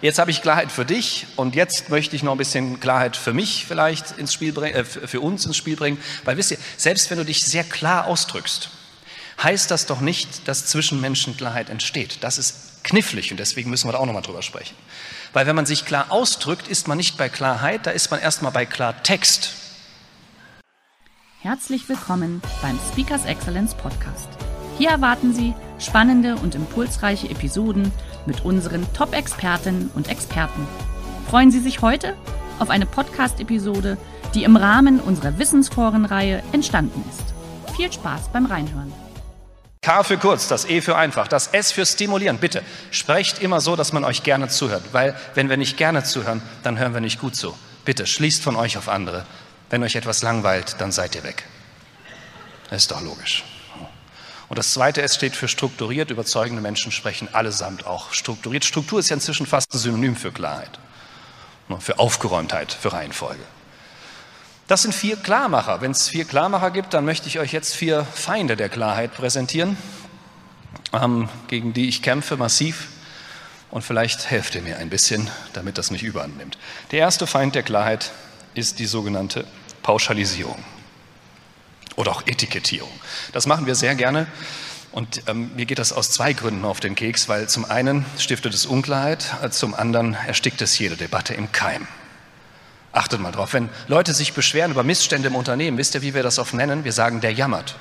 Jetzt habe ich Klarheit für dich und jetzt möchte ich noch ein bisschen Klarheit für mich vielleicht ins Spiel bringen, äh, für uns ins Spiel bringen. Weil wisst ihr, selbst wenn du dich sehr klar ausdrückst, heißt das doch nicht, dass zwischen Menschen Klarheit entsteht. Das ist knifflig und deswegen müssen wir da auch nochmal drüber sprechen. Weil wenn man sich klar ausdrückt, ist man nicht bei Klarheit, da ist man erstmal bei Klartext. Herzlich willkommen beim Speakers Excellence Podcast. Hier erwarten Sie spannende und impulsreiche Episoden mit unseren Top-Expertinnen und Experten. Freuen Sie sich heute auf eine Podcast-Episode, die im Rahmen unserer Wissensforenreihe entstanden ist. Viel Spaß beim Reinhören. K für kurz, das E für einfach, das S für stimulieren. Bitte sprecht immer so, dass man euch gerne zuhört, weil wenn wir nicht gerne zuhören, dann hören wir nicht gut zu. Bitte schließt von euch auf andere. Wenn euch etwas langweilt, dann seid ihr weg. Ist doch logisch. Und das zweite S steht für strukturiert. Überzeugende Menschen sprechen allesamt auch strukturiert. Struktur ist ja inzwischen fast ein Synonym für Klarheit, ne, für Aufgeräumtheit, für Reihenfolge. Das sind vier Klarmacher. Wenn es vier Klarmacher gibt, dann möchte ich euch jetzt vier Feinde der Klarheit präsentieren, ähm, gegen die ich kämpfe massiv. Und vielleicht helft ihr mir ein bisschen, damit das nicht überhand nimmt. Der erste Feind der Klarheit ist die sogenannte Pauschalisierung oder auch Etikettierung. Das machen wir sehr gerne. Und ähm, mir geht das aus zwei Gründen auf den Keks, weil zum einen stiftet es Unklarheit, äh, zum anderen erstickt es jede Debatte im Keim. Achtet mal drauf, wenn Leute sich beschweren über Missstände im Unternehmen, wisst ihr, wie wir das oft nennen? Wir sagen, der jammert.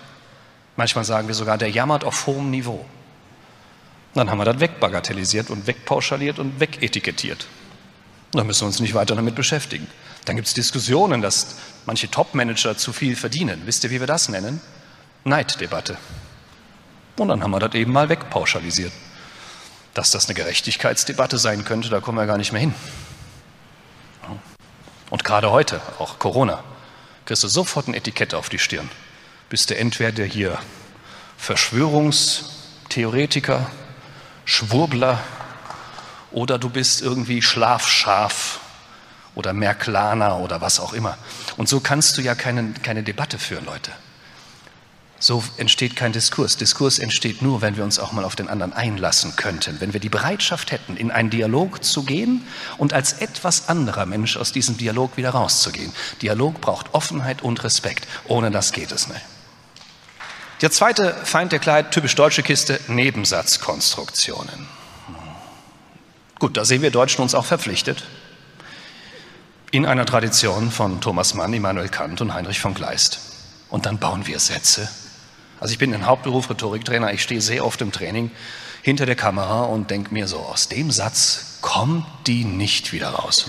Manchmal sagen wir sogar, der jammert auf hohem Niveau. Dann haben wir das wegbagatellisiert und wegpauschaliert und wegetikettiert. Dann müssen wir uns nicht weiter damit beschäftigen. Dann gibt es Diskussionen, dass manche Top-Manager zu viel verdienen. Wisst ihr, wie wir das nennen? Neiddebatte. Und dann haben wir das eben mal wegpauschalisiert. Dass das eine Gerechtigkeitsdebatte sein könnte, da kommen wir gar nicht mehr hin. Und gerade heute, auch Corona, kriegst du sofort ein Etikett auf die Stirn. Bist du entweder hier Verschwörungstheoretiker, Schwurbler oder du bist irgendwie Schlafschaf oder Merklaner oder was auch immer. Und so kannst du ja keine, keine Debatte führen, Leute. So entsteht kein Diskurs. Diskurs entsteht nur, wenn wir uns auch mal auf den anderen einlassen könnten, wenn wir die Bereitschaft hätten, in einen Dialog zu gehen und als etwas anderer Mensch aus diesem Dialog wieder rauszugehen. Dialog braucht Offenheit und Respekt. Ohne das geht es nicht. Der zweite Feind der Klarheit, typisch deutsche Kiste, Nebensatzkonstruktionen. Gut, da sehen wir Deutschen uns auch verpflichtet in einer Tradition von Thomas Mann, Immanuel Kant und Heinrich von Kleist. Und dann bauen wir Sätze. Also ich bin in Hauptberuf Rhetoriktrainer, ich stehe sehr oft im Training hinter der Kamera und denke mir so, aus dem Satz kommt die nicht wieder raus.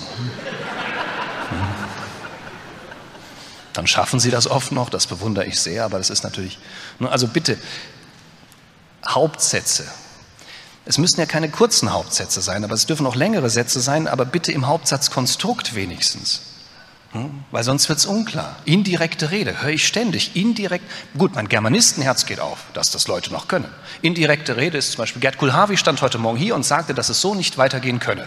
Hm. Dann schaffen sie das oft noch, das bewundere ich sehr, aber das ist natürlich, also bitte, Hauptsätze, es müssen ja keine kurzen Hauptsätze sein, aber es dürfen auch längere Sätze sein, aber bitte im Hauptsatzkonstrukt wenigstens. Hm? Weil sonst wird es unklar. Indirekte Rede höre ich ständig. Indirekt, gut, mein Germanistenherz geht auf, dass das Leute noch können. Indirekte Rede ist zum Beispiel, Gerd Kulhavi stand heute Morgen hier und sagte, dass es so nicht weitergehen könne.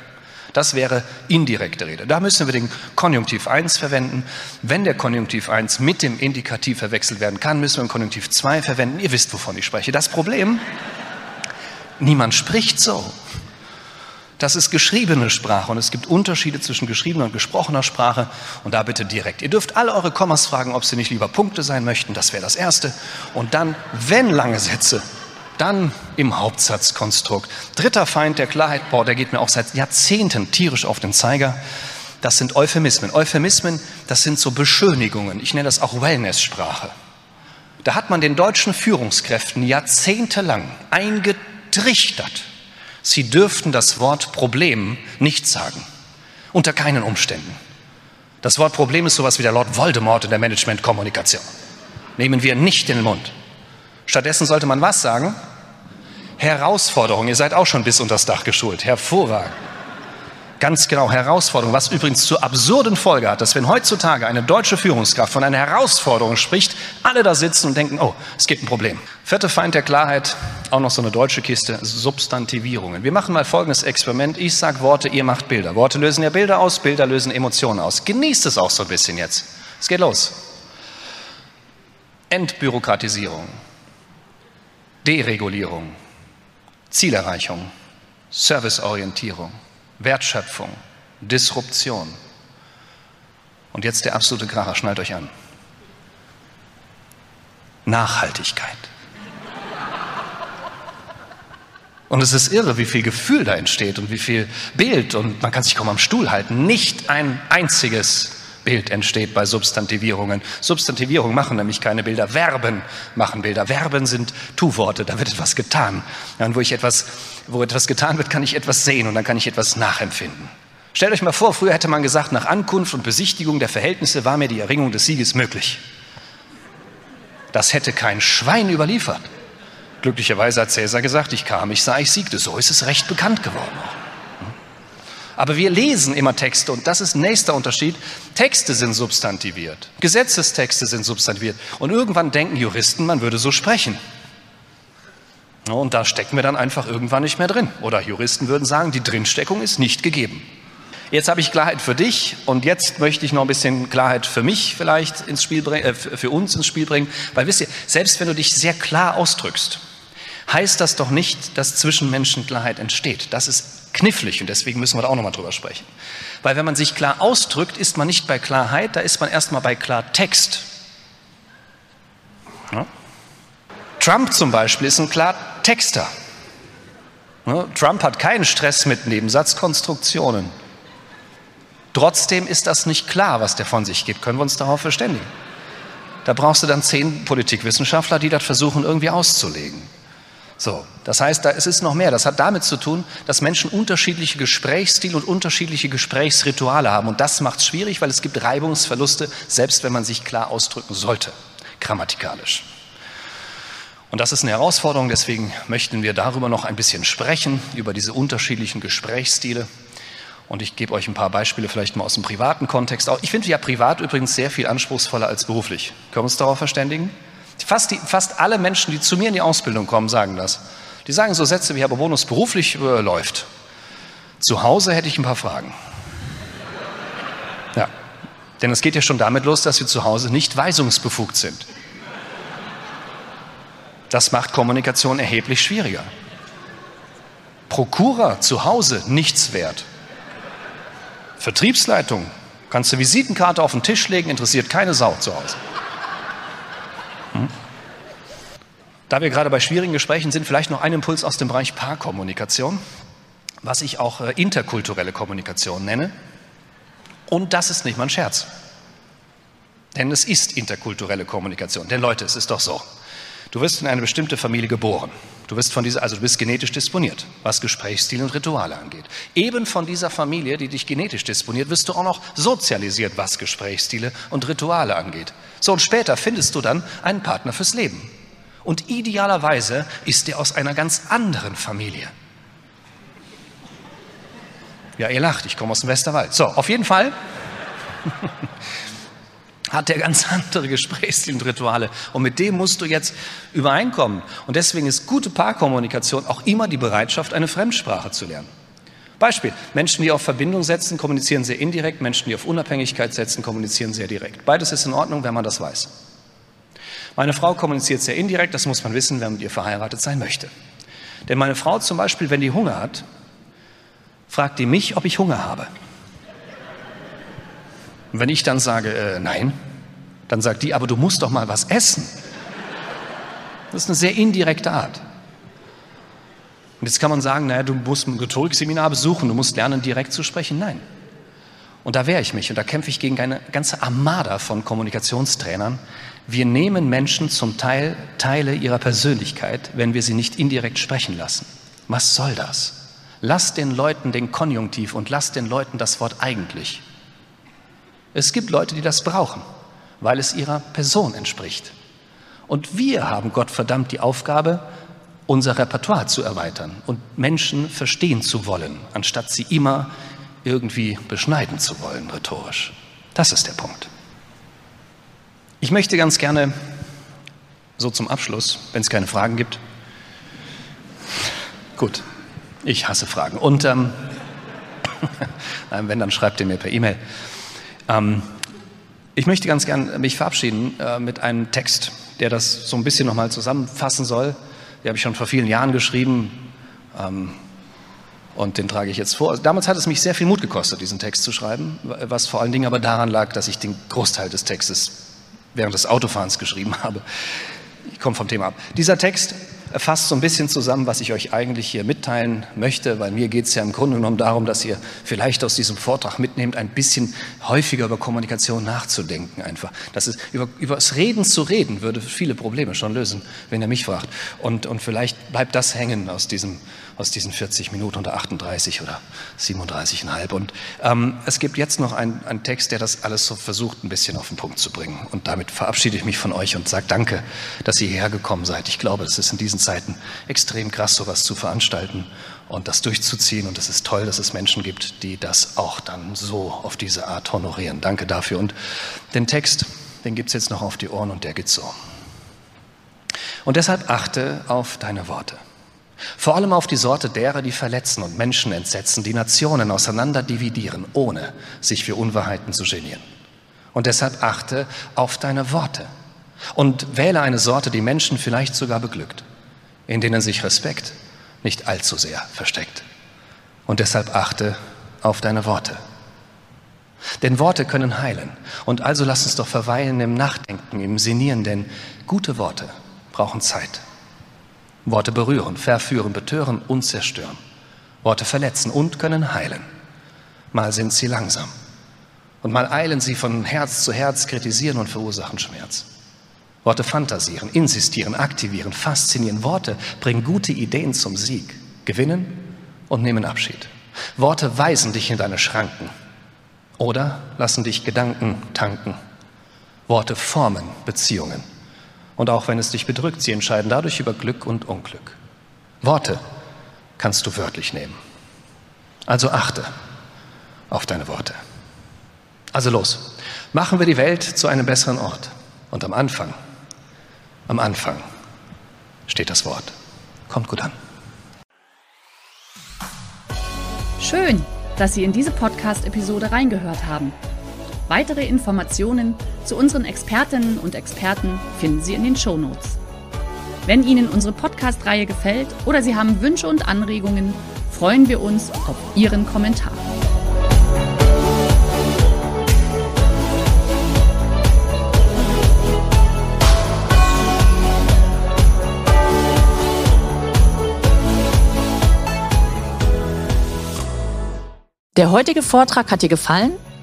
Das wäre indirekte Rede. Da müssen wir den Konjunktiv 1 verwenden. Wenn der Konjunktiv 1 mit dem Indikativ verwechselt werden kann, müssen wir den Konjunktiv 2 verwenden. Ihr wisst, wovon ich spreche. Das Problem Niemand spricht so. Das ist geschriebene Sprache und es gibt Unterschiede zwischen geschriebener und gesprochener Sprache und da bitte direkt. Ihr dürft alle eure Kommas fragen, ob sie nicht lieber Punkte sein möchten, das wäre das Erste. Und dann, wenn lange Sätze, dann im Hauptsatzkonstrukt. Dritter Feind der Klarheit, boah, der geht mir auch seit Jahrzehnten tierisch auf den Zeiger. Das sind Euphemismen. Euphemismen, das sind so Beschönigungen. Ich nenne das auch Wellnesssprache. Da hat man den deutschen Führungskräften jahrzehntelang eingetragen, getrichtert. Sie dürften das Wort Problem nicht sagen. Unter keinen Umständen. Das Wort Problem ist sowas wie der Lord Voldemort in der Managementkommunikation. Nehmen wir nicht in den Mund. Stattdessen sollte man was sagen? Herausforderung. Ihr seid auch schon bis unter das Dach geschult. Hervorragend. Ganz genau, Herausforderung, was übrigens zur absurden Folge hat, dass wenn heutzutage eine deutsche Führungskraft von einer Herausforderung spricht, alle da sitzen und denken, oh, es gibt ein Problem. Vierte Feind der Klarheit, auch noch so eine deutsche Kiste, Substantivierungen. Wir machen mal folgendes Experiment. Ich sage Worte, ihr macht Bilder. Worte lösen ja Bilder aus, Bilder lösen Emotionen aus. Genießt es auch so ein bisschen jetzt. Es geht los. Entbürokratisierung, Deregulierung, Zielerreichung, Serviceorientierung. Wertschöpfung, Disruption. Und jetzt der absolute Kracher, schnallt euch an. Nachhaltigkeit. Und es ist irre, wie viel Gefühl da entsteht und wie viel Bild und man kann sich kaum am Stuhl halten. Nicht ein einziges Bild entsteht bei Substantivierungen. Substantivierungen machen nämlich keine Bilder, Verben machen Bilder. Verben sind Tu-Worte, da wird etwas getan. Und wo ich etwas wo etwas getan wird, kann ich etwas sehen und dann kann ich etwas nachempfinden. Stellt euch mal vor, früher hätte man gesagt, nach Ankunft und Besichtigung der Verhältnisse war mir die Erringung des Sieges möglich. Das hätte kein Schwein überliefert. Glücklicherweise hat Cäsar gesagt, ich kam, ich sah, ich siegte. So ist es recht bekannt geworden. Aber wir lesen immer Texte und das ist nächster Unterschied. Texte sind substantiviert, Gesetzestexte sind substantiviert und irgendwann denken Juristen, man würde so sprechen. Und da stecken wir dann einfach irgendwann nicht mehr drin. Oder Juristen würden sagen, die Drinsteckung ist nicht gegeben. Jetzt habe ich Klarheit für dich und jetzt möchte ich noch ein bisschen Klarheit für mich vielleicht ins Spiel bringen, äh, für uns ins Spiel bringen. Weil wisst ihr, selbst wenn du dich sehr klar ausdrückst, heißt das doch nicht, dass zwischen Menschen Klarheit entsteht. Das ist knifflig und deswegen müssen wir da auch nochmal drüber sprechen. Weil wenn man sich klar ausdrückt, ist man nicht bei Klarheit, da ist man erstmal bei Klartext. Ja? Trump zum Beispiel ist ein Klartexter. Trump hat keinen Stress mit Nebensatzkonstruktionen. Trotzdem ist das nicht klar, was der von sich gibt. Können wir uns darauf verständigen? Da brauchst du dann zehn Politikwissenschaftler, die das versuchen irgendwie auszulegen. So, das heißt, da, es ist noch mehr. Das hat damit zu tun, dass Menschen unterschiedliche Gesprächsstile und unterschiedliche Gesprächsrituale haben. Und das macht es schwierig, weil es gibt Reibungsverluste, selbst wenn man sich klar ausdrücken sollte, grammatikalisch. Und das ist eine Herausforderung, deswegen möchten wir darüber noch ein bisschen sprechen, über diese unterschiedlichen Gesprächsstile. Und ich gebe euch ein paar Beispiele vielleicht mal aus dem privaten Kontext. Ich finde ja privat übrigens sehr viel anspruchsvoller als beruflich. Können wir uns darauf verständigen? Fast, die, fast alle Menschen, die zu mir in die Ausbildung kommen, sagen das. Die sagen so Sätze wie, aber Bonus beruflich äh, läuft. Zu Hause hätte ich ein paar Fragen. Ja, denn es geht ja schon damit los, dass wir zu Hause nicht weisungsbefugt sind. Das macht Kommunikation erheblich schwieriger. Prokura zu Hause nichts wert. Vertriebsleitung kannst du Visitenkarte auf den Tisch legen, interessiert keine Sau zu Hause. Hm? Da wir gerade bei schwierigen Gesprächen sind, vielleicht noch ein Impuls aus dem Bereich Paarkommunikation, was ich auch äh, interkulturelle Kommunikation nenne. Und das ist nicht mal ein Scherz. Denn es ist interkulturelle Kommunikation. Denn Leute, es ist doch so. Du wirst in eine bestimmte Familie geboren. Du wirst von dieser, also du bist genetisch disponiert, was Gesprächsstil und Rituale angeht. Eben von dieser Familie, die dich genetisch disponiert, wirst du auch noch sozialisiert, was Gesprächsstile und Rituale angeht. So und später findest du dann einen Partner fürs Leben. Und idealerweise ist der aus einer ganz anderen Familie. Ja, ihr lacht, ich komme aus dem Westerwald. So, auf jeden Fall hat der ganz andere Gesprächsstil und Rituale. Und mit dem musst du jetzt übereinkommen. Und deswegen ist gute Paarkommunikation auch immer die Bereitschaft, eine Fremdsprache zu lernen. Beispiel, Menschen, die auf Verbindung setzen, kommunizieren sehr indirekt, Menschen, die auf Unabhängigkeit setzen, kommunizieren sehr direkt. Beides ist in Ordnung, wenn man das weiß. Meine Frau kommuniziert sehr indirekt, das muss man wissen, wenn man mit ihr verheiratet sein möchte. Denn meine Frau zum Beispiel, wenn die Hunger hat, fragt die mich, ob ich Hunger habe. Und wenn ich dann sage, äh, nein, dann sagt die, aber du musst doch mal was essen. Das ist eine sehr indirekte Art. Und jetzt kann man sagen, naja, du musst ein Rhetorikseminar besuchen, du musst lernen, direkt zu sprechen. Nein. Und da wehre ich mich und da kämpfe ich gegen eine ganze Armada von Kommunikationstrainern. Wir nehmen Menschen zum Teil Teile ihrer Persönlichkeit, wenn wir sie nicht indirekt sprechen lassen. Was soll das? Lass den Leuten den Konjunktiv und lass den Leuten das Wort eigentlich. Es gibt Leute, die das brauchen, weil es ihrer Person entspricht. Und wir haben Gott verdammt die Aufgabe, unser Repertoire zu erweitern und Menschen verstehen zu wollen, anstatt sie immer irgendwie beschneiden zu wollen, rhetorisch. Das ist der Punkt. Ich möchte ganz gerne so zum Abschluss, wenn es keine Fragen gibt. Gut, ich hasse Fragen. Und ähm, wenn, dann schreibt ihr mir per E-Mail. Ähm, ich möchte ganz gern mich verabschieden äh, mit einem Text, der das so ein bisschen nochmal zusammenfassen soll. Den habe ich schon vor vielen Jahren geschrieben ähm, und den trage ich jetzt vor. Damals hat es mich sehr viel Mut gekostet, diesen Text zu schreiben, was vor allen Dingen aber daran lag, dass ich den Großteil des Textes während des Autofahrens geschrieben habe. Ich komme vom Thema ab. Dieser Text fasst so ein bisschen zusammen, was ich euch eigentlich hier mitteilen möchte, weil mir geht es ja im Grunde genommen darum, dass ihr vielleicht aus diesem Vortrag mitnehmt, ein bisschen häufiger über Kommunikation nachzudenken einfach. Das ist, über, über das Reden zu reden würde viele Probleme schon lösen, wenn ihr mich fragt. Und, und vielleicht bleibt das hängen aus diesem aus diesen 40 Minuten oder 38 oder 37,5. Und ähm, es gibt jetzt noch einen, einen Text, der das alles so versucht, ein bisschen auf den Punkt zu bringen. Und damit verabschiede ich mich von euch und sage danke, dass ihr hierher gekommen seid. Ich glaube, es ist in diesen Zeiten extrem krass, sowas zu veranstalten und das durchzuziehen. Und es ist toll, dass es Menschen gibt, die das auch dann so auf diese Art honorieren. Danke dafür. Und den Text, den gibt es jetzt noch auf die Ohren und der geht so. Und deshalb achte auf deine Worte. Vor allem auf die Sorte derer, die verletzen und Menschen entsetzen, die Nationen auseinander dividieren, ohne sich für Unwahrheiten zu genieren. Und deshalb achte auf deine Worte und wähle eine Sorte, die Menschen vielleicht sogar beglückt, in denen sich Respekt nicht allzu sehr versteckt. Und deshalb achte auf deine Worte. Denn Worte können heilen. Und also lass uns doch verweilen im Nachdenken, im Sinieren, denn gute Worte brauchen Zeit. Worte berühren, verführen, betören und zerstören. Worte verletzen und können heilen. Mal sind sie langsam und mal eilen sie von Herz zu Herz, kritisieren und verursachen Schmerz. Worte fantasieren, insistieren, aktivieren, faszinieren. Worte bringen gute Ideen zum Sieg, gewinnen und nehmen Abschied. Worte weisen dich in deine Schranken oder lassen dich Gedanken tanken. Worte formen Beziehungen und auch wenn es dich bedrückt, sie entscheiden dadurch über Glück und Unglück. Worte kannst du wörtlich nehmen. Also achte auf deine Worte. Also los, machen wir die Welt zu einem besseren Ort. Und am Anfang, am Anfang steht das Wort. Kommt gut an. Schön, dass Sie in diese Podcast-Episode reingehört haben. Weitere Informationen zu unseren Expertinnen und Experten finden Sie in den Show Notes. Wenn Ihnen unsere Podcast-Reihe gefällt oder Sie haben Wünsche und Anregungen, freuen wir uns auf Ihren Kommentar. Der heutige Vortrag hat dir gefallen?